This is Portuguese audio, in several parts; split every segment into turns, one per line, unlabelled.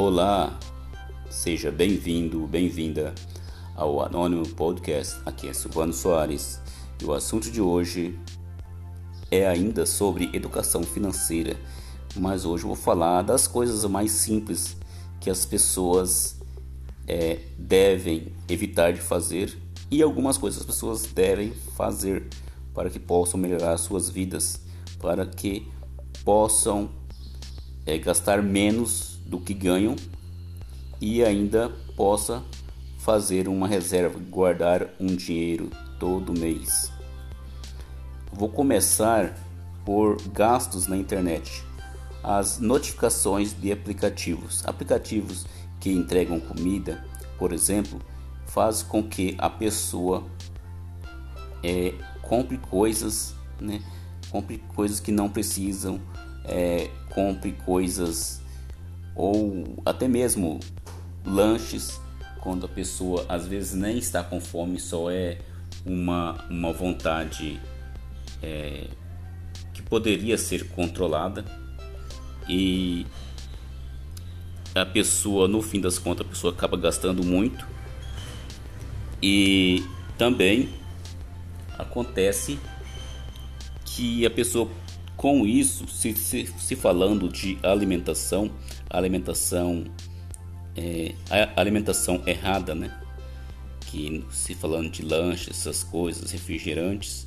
Olá, seja bem-vindo, bem-vinda ao Anônimo Podcast. Aqui é Silvano Soares e o assunto de hoje é ainda sobre educação financeira, mas hoje eu vou falar das coisas mais simples que as pessoas é, devem evitar de fazer e algumas coisas as pessoas devem fazer para que possam melhorar suas vidas, para que possam é, gastar menos do que ganham e ainda possa fazer uma reserva, guardar um dinheiro todo mês. Vou começar por gastos na internet. As notificações de aplicativos. Aplicativos que entregam comida, por exemplo, faz com que a pessoa é, compre coisas, né? compre coisas que não precisam, é, compre coisas ou até mesmo lanches quando a pessoa às vezes nem está com fome, só é uma, uma vontade é, que poderia ser controlada. E a pessoa, no fim das contas, a pessoa acaba gastando muito. E também acontece que a pessoa com isso, se, se, se falando de alimentação, alimentação é, alimentação errada, né? Que se falando de lanches, essas coisas, refrigerantes,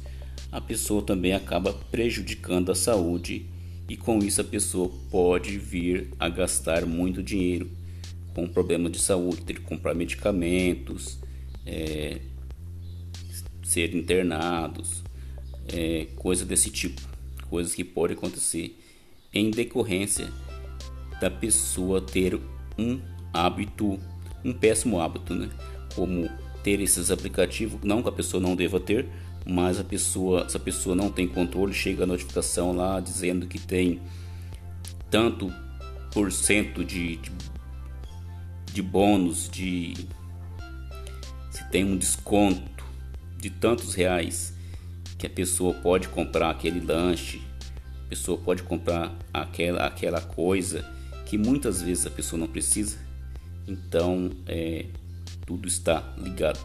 a pessoa também acaba prejudicando a saúde e com isso a pessoa pode vir a gastar muito dinheiro com problema de saúde, ter que comprar medicamentos, é, ser internados, é, coisa desse tipo coisas que podem acontecer em decorrência da pessoa ter um hábito, um péssimo hábito, né? Como ter esses aplicativos, não que a pessoa não deva ter, mas a pessoa, se a pessoa não tem controle, chega a notificação lá dizendo que tem tanto por cento de, de, de bônus, de se tem um desconto de tantos reais que a pessoa pode comprar aquele lanche, a pessoa pode comprar aquela, aquela coisa que muitas vezes a pessoa não precisa. Então, é, tudo está ligado.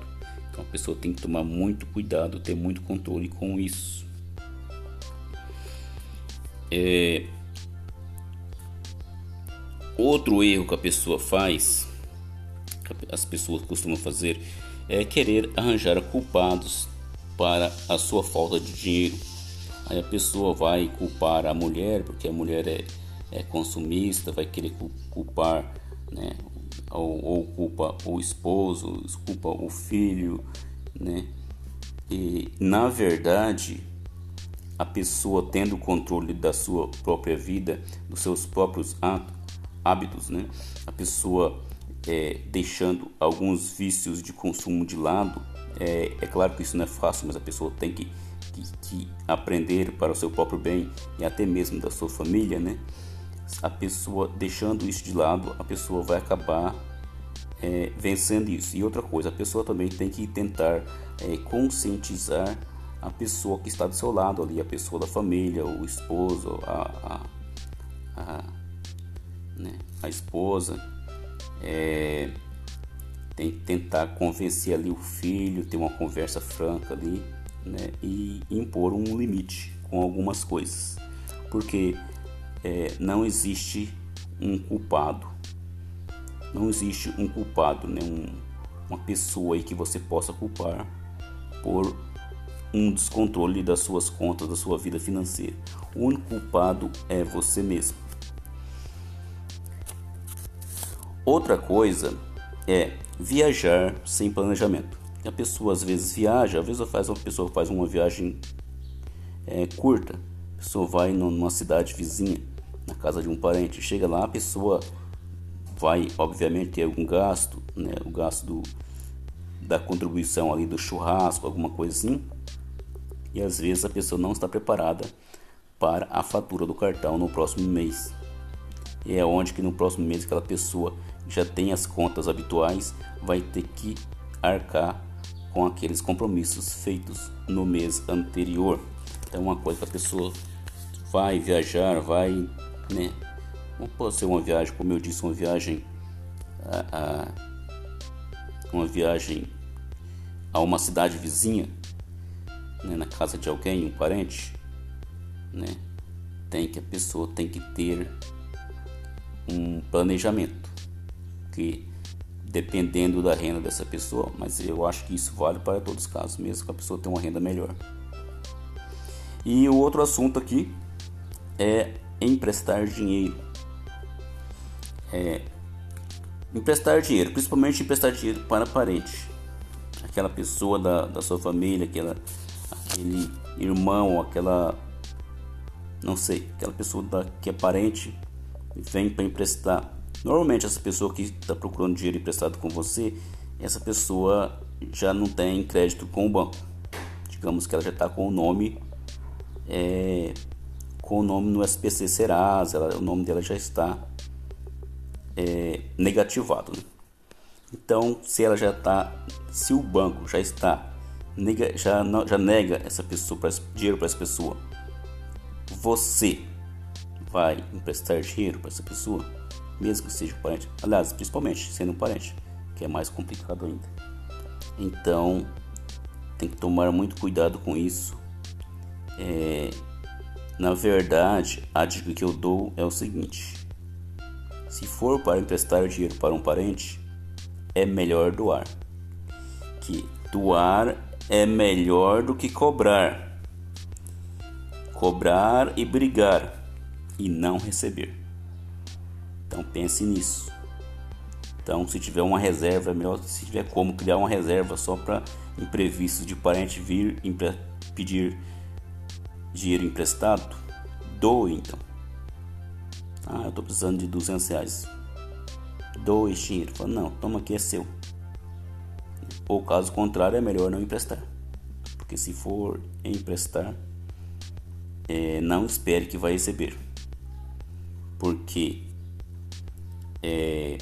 Então, a pessoa tem que tomar muito cuidado, ter muito controle com isso. É, outro erro que a pessoa faz, que as pessoas costumam fazer, é querer arranjar culpados para a sua falta de dinheiro. Aí a pessoa vai culpar a mulher, porque a mulher é, é consumista, vai querer culpar, né? Ou, ou culpa o esposo, culpa o filho, né? E na verdade, a pessoa tendo controle da sua própria vida, dos seus próprios hábitos, né? A pessoa é, deixando alguns vícios de consumo de lado, é, é, claro que isso não é fácil, mas a pessoa tem que, que, que, aprender para o seu próprio bem e até mesmo da sua família, né? A pessoa deixando isso de lado, a pessoa vai acabar é, vencendo isso. E outra coisa, a pessoa também tem que tentar é, conscientizar a pessoa que está do seu lado ali, a pessoa da família, o esposo, a, a, a, né, a esposa. É, tem que tentar convencer ali o filho, ter uma conversa franca ali, né? E impor um limite com algumas coisas, porque é, não existe um culpado, não existe um culpado, né? Um, uma pessoa aí que você possa culpar por um descontrole das suas contas, da sua vida financeira. O único culpado é você mesmo. Outra coisa é viajar sem planejamento. A pessoa às vezes viaja, às vezes faz uma pessoa faz uma viagem é, curta, a pessoa vai numa cidade vizinha, na casa de um parente, chega lá, a pessoa vai obviamente ter algum gasto, né, o gasto do, da contribuição ali do churrasco, alguma coisinha, e às vezes a pessoa não está preparada para a fatura do cartão no próximo mês. E é onde que no próximo mês aquela pessoa já tem as contas habituais, vai ter que arcar com aqueles compromissos feitos no mês anterior. Então, uma coisa que a pessoa vai viajar, vai, né? Não pode ser uma viagem, como eu disse, uma viagem a, a uma viagem a uma cidade vizinha, né, na casa de alguém, um parente, né, tem que a pessoa tem que ter um planejamento que dependendo da renda dessa pessoa, mas eu acho que isso vale para todos os casos, mesmo que a pessoa tenha uma renda melhor. E o outro assunto aqui é emprestar dinheiro. É, emprestar dinheiro, principalmente emprestar dinheiro para parente, aquela pessoa da, da sua família, aquela, aquele irmão, aquela não sei, aquela pessoa da, que é parente vem para emprestar. Normalmente essa pessoa que está procurando dinheiro emprestado com você, essa pessoa já não tem crédito com o banco. Digamos que ela já está com o nome é, com o nome no SPC Serasa, ela, o nome dela já está é, negativado. Né? Então, se ela já está, se o banco já está nega, já, não, já nega essa pessoa pra, dinheiro para essa pessoa, você vai emprestar dinheiro para essa pessoa, mesmo que seja um parente, aliás, principalmente sendo um parente, que é mais complicado ainda. Então, tem que tomar muito cuidado com isso. É, na verdade, a dica que eu dou é o seguinte: se for para emprestar dinheiro para um parente, é melhor doar. Que doar é melhor do que cobrar. Cobrar e brigar e não receber. Então pense nisso. Então, se tiver uma reserva, é melhor se tiver como criar uma reserva só para imprevistos de parente vir pedir dinheiro emprestado, doe então. Ah, eu estou precisando de 200 reais. Doe esse dinheiro. Fala, não, toma aqui, é seu. Ou caso contrário, é melhor não emprestar. Porque se for emprestar, é, não espere que vai receber. Porque é,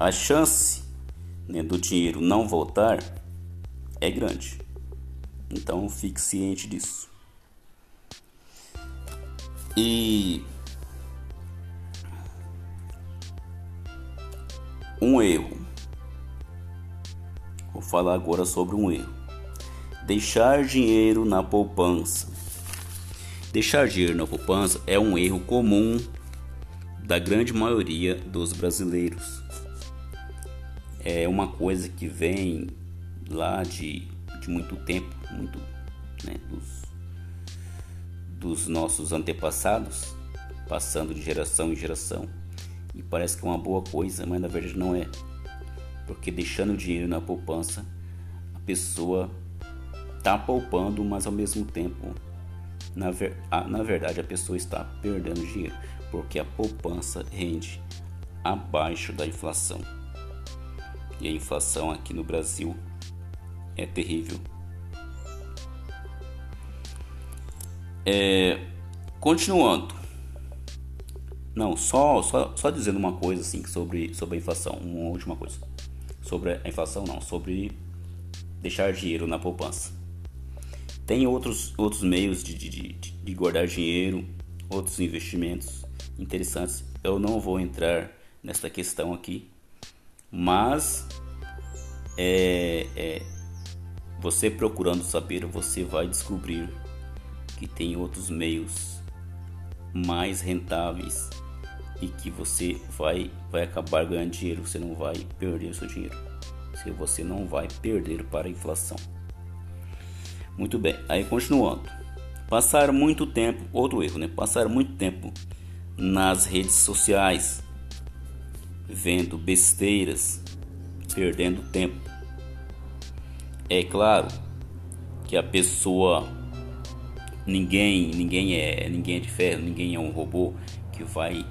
a chance né, do dinheiro não voltar é grande. Então fique ciente disso. E um erro. Vou falar agora sobre um erro. Deixar dinheiro na poupança. Deixar dinheiro na poupança é um erro comum da grande maioria dos brasileiros. É uma coisa que vem lá de, de muito tempo, muito né, dos dos nossos antepassados, passando de geração em geração. E parece que é uma boa coisa, mas na verdade não é. Porque deixando o dinheiro na poupança, a pessoa está poupando, mas ao mesmo tempo, na, ver, na verdade, a pessoa está perdendo dinheiro, porque a poupança rende abaixo da inflação. E a inflação aqui no Brasil é terrível. É, continuando. Não, só, só, só dizendo uma coisa assim sobre, sobre a inflação. Uma última coisa. Sobre a inflação, não. Sobre deixar dinheiro na poupança. Tem outros, outros meios de, de, de, de guardar dinheiro, outros investimentos interessantes. Eu não vou entrar nessa questão aqui. Mas é, é, você procurando saber, você vai descobrir que tem outros meios mais rentáveis e que você vai, vai acabar ganhando dinheiro, você não vai perder o seu dinheiro. Se você não vai perder para a inflação. Muito bem, aí continuando. Passar muito tempo, outro erro, né? Passar muito tempo nas redes sociais, vendo besteiras, perdendo tempo. É claro que a pessoa ninguém ninguém é ninguém é de ferro ninguém é um robô que vai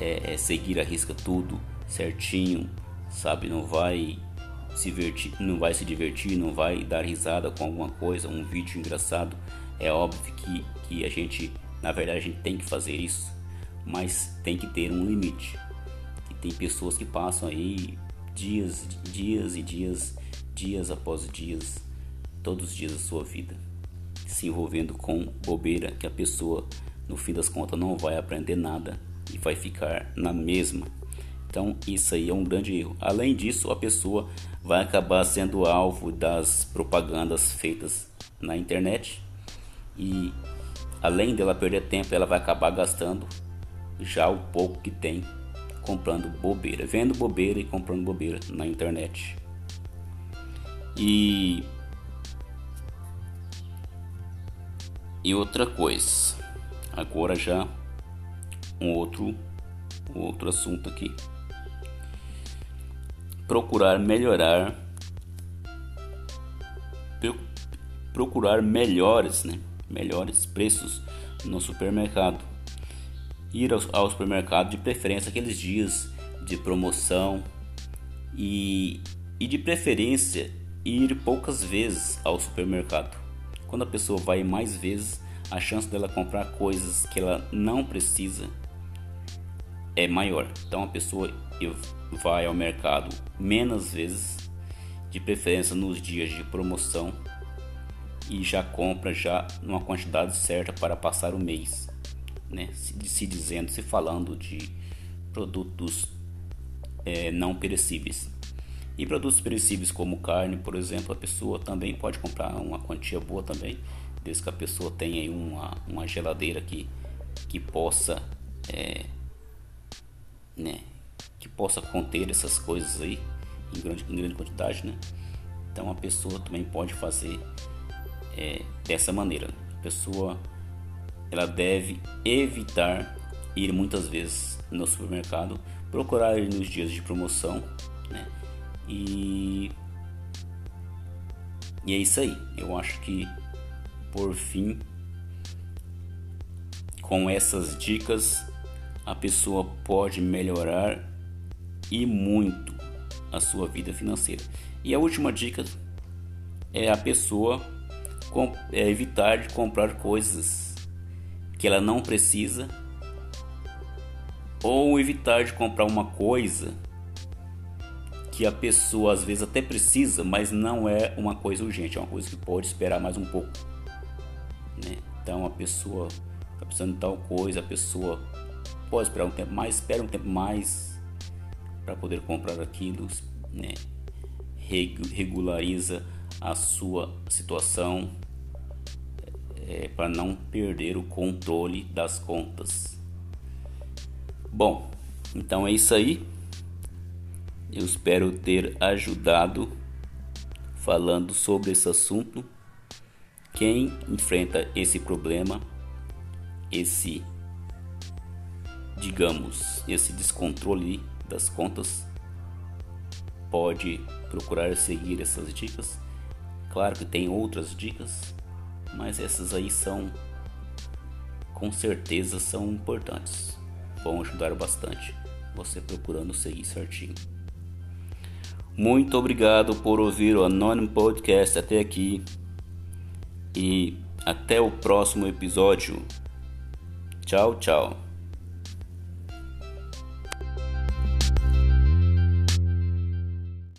é, é, seguir a risca tudo certinho sabe? Não vai se divertir não vai se divertir não vai dar risada com alguma coisa um vídeo engraçado. É óbvio que, que a gente na verdade a gente tem que fazer isso mas tem que ter um limite e tem pessoas que passam aí dias dias e dias dias após dias todos os dias da sua vida se envolvendo com bobeira que a pessoa, no fim das contas, não vai aprender nada e vai ficar na mesma. Então, isso aí é um grande erro. Além disso, a pessoa vai acabar sendo alvo das propagandas feitas na internet e além dela perder tempo, ela vai acabar gastando já o pouco que tem comprando bobeira, vendo bobeira e comprando bobeira na internet. E e outra coisa, agora já um outro um outro assunto aqui. Procurar melhorar procurar melhores, né? Melhores preços no supermercado ir ao, ao supermercado, de preferência aqueles dias de promoção e, e de preferência ir poucas vezes ao supermercado. Quando a pessoa vai mais vezes, a chance dela comprar coisas que ela não precisa é maior. Então a pessoa vai ao mercado menos vezes, de preferência nos dias de promoção e já compra já numa quantidade certa para passar o mês né, se, se dizendo, se falando de produtos é, não perecíveis. E produtos perecíveis como carne, por exemplo, a pessoa também pode comprar uma quantia boa também, desde que a pessoa tenha uma, uma geladeira que, que possa é, né, que possa conter essas coisas aí em grande, em grande quantidade, né? Então a pessoa também pode fazer é, dessa maneira. A pessoa ela deve evitar ir muitas vezes no supermercado, procurar nos dias de promoção, né? E e é isso aí. Eu acho que por fim com essas dicas a pessoa pode melhorar e muito a sua vida financeira. E a última dica é a pessoa é evitar de comprar coisas que ela não precisa ou evitar de comprar uma coisa que a pessoa às vezes até precisa, mas não é uma coisa urgente, é uma coisa que pode esperar mais um pouco. Né? Então a pessoa está precisando de tal coisa, a pessoa pode esperar um tempo mais, espera um tempo mais para poder comprar aquilo, né? regulariza a sua situação é, para não perder o controle das contas. Bom, então é isso aí. Eu espero ter ajudado falando sobre esse assunto. Quem enfrenta esse problema, esse, digamos, esse descontrole das contas, pode procurar seguir essas dicas. Claro que tem outras dicas mas essas aí são com certeza são importantes. Vão ajudar bastante você procurando seguir certinho. Muito obrigado por ouvir o Anônimo Podcast até aqui e até o próximo episódio. Tchau, tchau.